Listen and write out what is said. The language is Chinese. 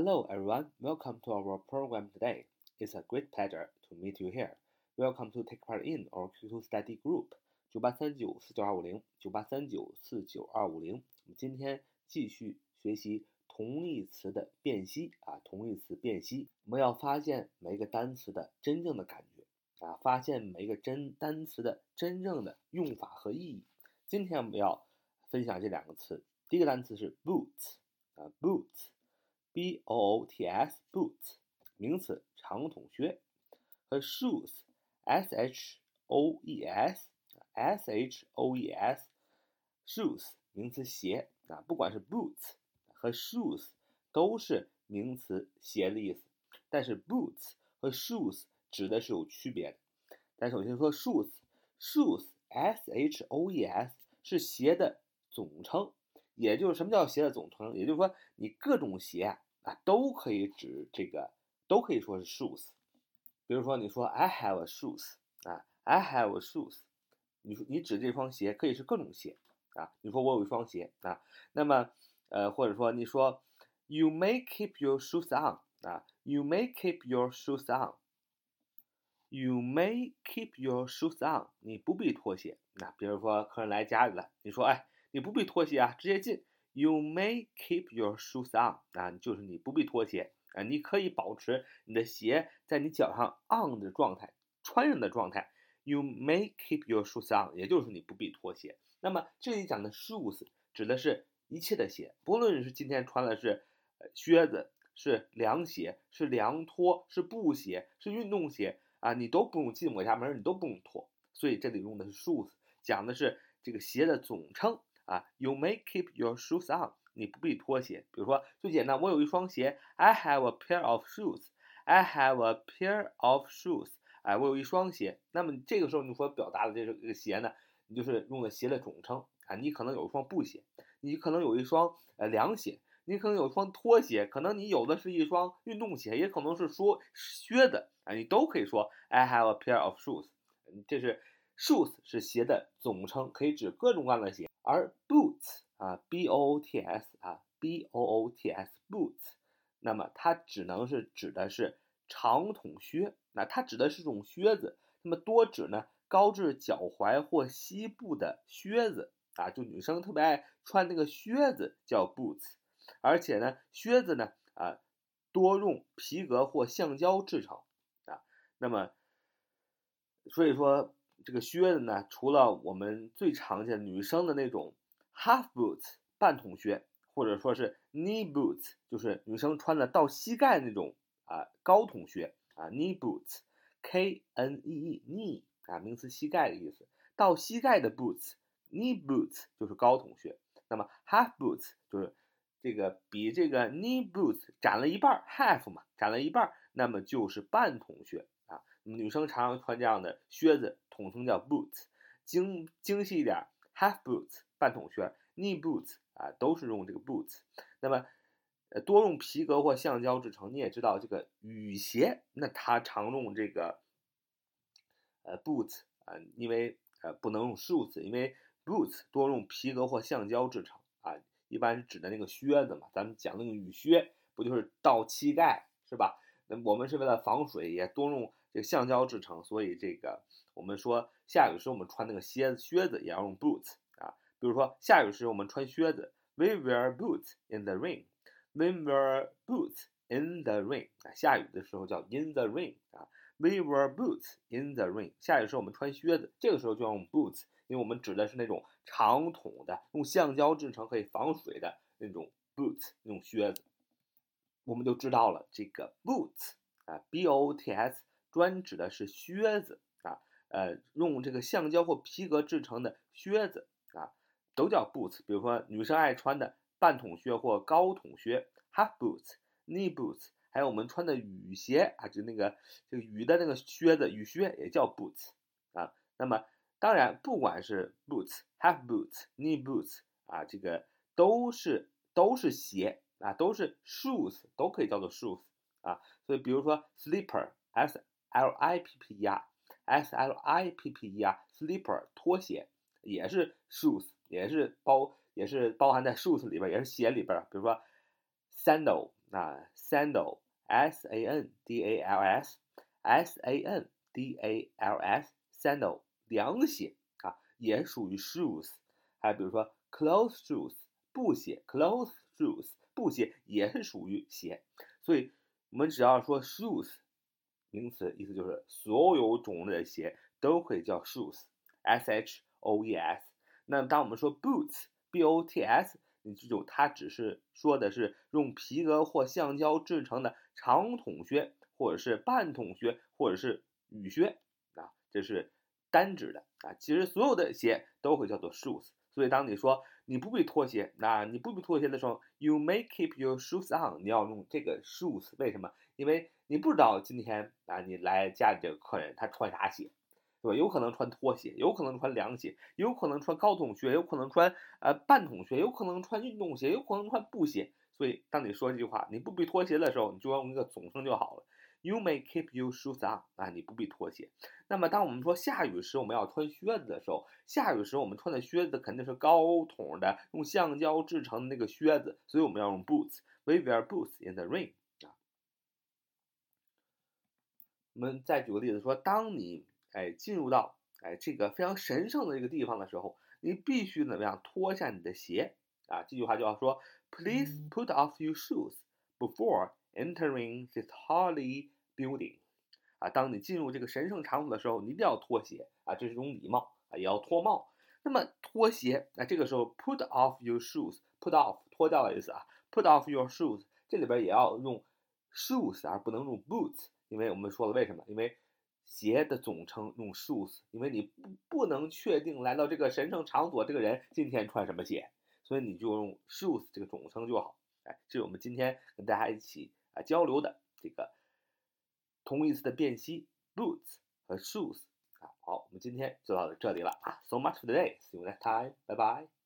Hello, everyone. Welcome to our program today. It's a great pleasure to meet you here. Welcome to take part in our QQ study group. 九八三九四九二五零，九八三九四九二五零。我们今天继续学习同义词的辨析啊，同义词辨析。我们要发现每一个单词的真正的感觉啊，发现每一个真单词的真正的用法和意义。今天我们要分享这两个词。第一个单词是 boots 啊，boots b o o t s boots 名词，长筒靴。和 shoes，s h o e s，s h o e s，shoes，名词，鞋啊。不管是 boots 和 shoes，都是名词，鞋的意思。但是 boots 和 shoes 指的是有区别的。但首先说 shoes，shoes，s h o e s 是鞋的总称。也就是什么叫鞋的总称？也就是说，你各种鞋啊都可以指这个，都可以说是 shoes。比如说，你说 I have a shoes 啊，I have a shoes，你说你指这双鞋可以是各种鞋啊。你说我有一双鞋啊，那么呃，或者说你说 You may keep your shoes on 啊，You may keep your shoes on，You may keep your shoes on，你不必脱鞋。那比如说客人来家里了，你说哎。你不必脱鞋啊，直接进。You may keep your shoes on 啊，就是你不必脱鞋啊，你可以保持你的鞋在你脚上 on 的状态，穿上的状态。You may keep your shoes on，也就是你不必脱鞋。那么这里讲的 shoes 指的是一切的鞋，不论是今天穿的是靴子、是凉鞋、是凉拖、是布鞋、是运动鞋啊，你都不用进我家门，你都不用脱。所以这里用的是 shoes，讲的是这个鞋的总称。啊，You may keep your shoes on，你不必脱鞋。比如说最简单，我有一双鞋，I have a pair of shoes，I have a pair of shoes，哎，我有一双鞋。那么这个时候你所表达的这个这个鞋呢，你就是用的鞋的总称啊。你可能有一双布鞋，你可能有一双呃凉鞋，你可能有一双拖鞋，可能你有的是一双运动鞋，也可能是说靴子啊，你都可以说 I have a pair of shoes。这是 shoes 是鞋的总称，可以指各种各样的鞋。而 boots 啊，b o o t s 啊，b o o t s，boots，那么它只能是指的是长筒靴，那它指的是种靴子，那么多指呢高至脚踝或膝部的靴子啊，就女生特别爱穿那个靴子叫 boots，而且呢靴子呢啊多用皮革或橡胶制成啊，那么所以说。这个靴子呢，除了我们最常见的女生的那种 half boots 半筒靴，或者说是 knee boots，就是女生穿的到膝盖那种啊高筒靴啊 knee boots，k n e e knee 啊名词膝盖的意思，到膝盖的 boots knee boots 就是高筒靴，那么 half boots 就是这个比这个 knee boots 展了一半 half 嘛，展了一半，那么就是半筒靴。女生常常穿这样的靴子，统称叫 boots，精精细一点，half boots 半筒靴，knee boots 啊，都是用这个 boots。那么，呃，多用皮革或橡胶制成。你也知道，这个雨鞋，那它常用这个呃 boots 啊，因为呃不能用 shoes，因为 boots 多用皮革或橡胶制成啊，一般是指的那个靴子嘛。咱们讲那个雨靴，不就是到膝盖是吧？那我们是为了防水，也多用。这个橡胶制成，所以这个我们说下雨时我们穿那个靴子，靴子也要用 boots 啊。比如说下雨时我们穿靴子，We wear boots in the rain. We wear boots in the rain 啊。下雨的时候叫 in the rain 啊。We wear boots in the rain。下雨时我们穿靴子，这个时候就要用 boots，因为我们指的是那种长筒的，用橡胶制成可以防水的那种 boots，那种靴子。我们就知道了这个 boots 啊，b-o-t-s。专指的是靴子啊，呃，用这个橡胶或皮革制成的靴子啊，都叫 boots。比如说女生爱穿的半筒靴或高筒靴 （half boots, knee boots），还有我们穿的雨鞋啊，就那个这个雨的那个靴子，雨靴也叫 boots 啊。那么当然，不管是 boots、half boots、knee boots 啊，这个都是都是鞋啊，都是 shoes，都可以叫做 shoes 啊。所以比如说 slipper，s L I P P E R，S L I P P E R，slipper 拖鞋也是 shoes，也是包也是包含在 shoes 里边，也是鞋里边。比如说 sandal 啊 sandal，s a n d a l s，s a n d a l s，sandal 凉鞋啊，也属于 shoes。还比如说 clothes shoes 布鞋，clothes shoes 布鞋也是属于鞋。所以我们只要说 shoes 名词，意思就是所有种类的鞋都可以叫 shoes，s h o e s。那当我们说 boots，b o t s。你记住，它只是说的是用皮革或橡胶制成的长筒靴，或者是半筒靴，或者是雨靴啊，这是单指的啊。其实所有的鞋都会叫做 shoes。所以当你说你不必脱鞋，那你不必脱鞋的时候，you may keep your shoes on。你要用这个 shoes，为什么？因为你不知道今天啊，你来家里这个客人他穿啥鞋。对吧？有可能穿拖鞋，有可能穿凉鞋，有可能穿高筒靴，有可能穿呃半筒靴，有可能穿运动鞋，有可能穿布鞋。所以当你说这句话，你不必脱鞋的时候，你就用一个总称就好了。You may keep your shoes on 啊，你不必脱鞋。那么当我们说下雨时我们要穿靴子的时候，下雨时我们穿的靴子肯定是高筒的，用橡胶制成的那个靴子，所以我们要用 boots。We wear boots in the rain 啊。我们再举个例子说，当你哎，进入到哎这个非常神圣的这个地方的时候，你必须怎么样脱下你的鞋啊？这句话就要说，Please put off your shoes before entering this holy building。啊，当你进入这个神圣场所的时候，你一定要脱鞋啊，这是一种礼貌啊，也要脱帽。那么脱鞋，那这个时候 put off your shoes，put off 脱掉的意思啊，put off your shoes，这里边也要用 shoes 而不能用 boots，因为我们说了为什么？因为鞋的总称用 shoes，因为你不不能确定来到这个神圣场所这个人今天穿什么鞋，所以你就用 shoes 这个总称就好。哎，这是我们今天跟大家一起啊交流的这个同义词的辨析，boots 和 shoes 啊。好，我们今天就到这里了啊。So much for today. See you next time. Bye bye.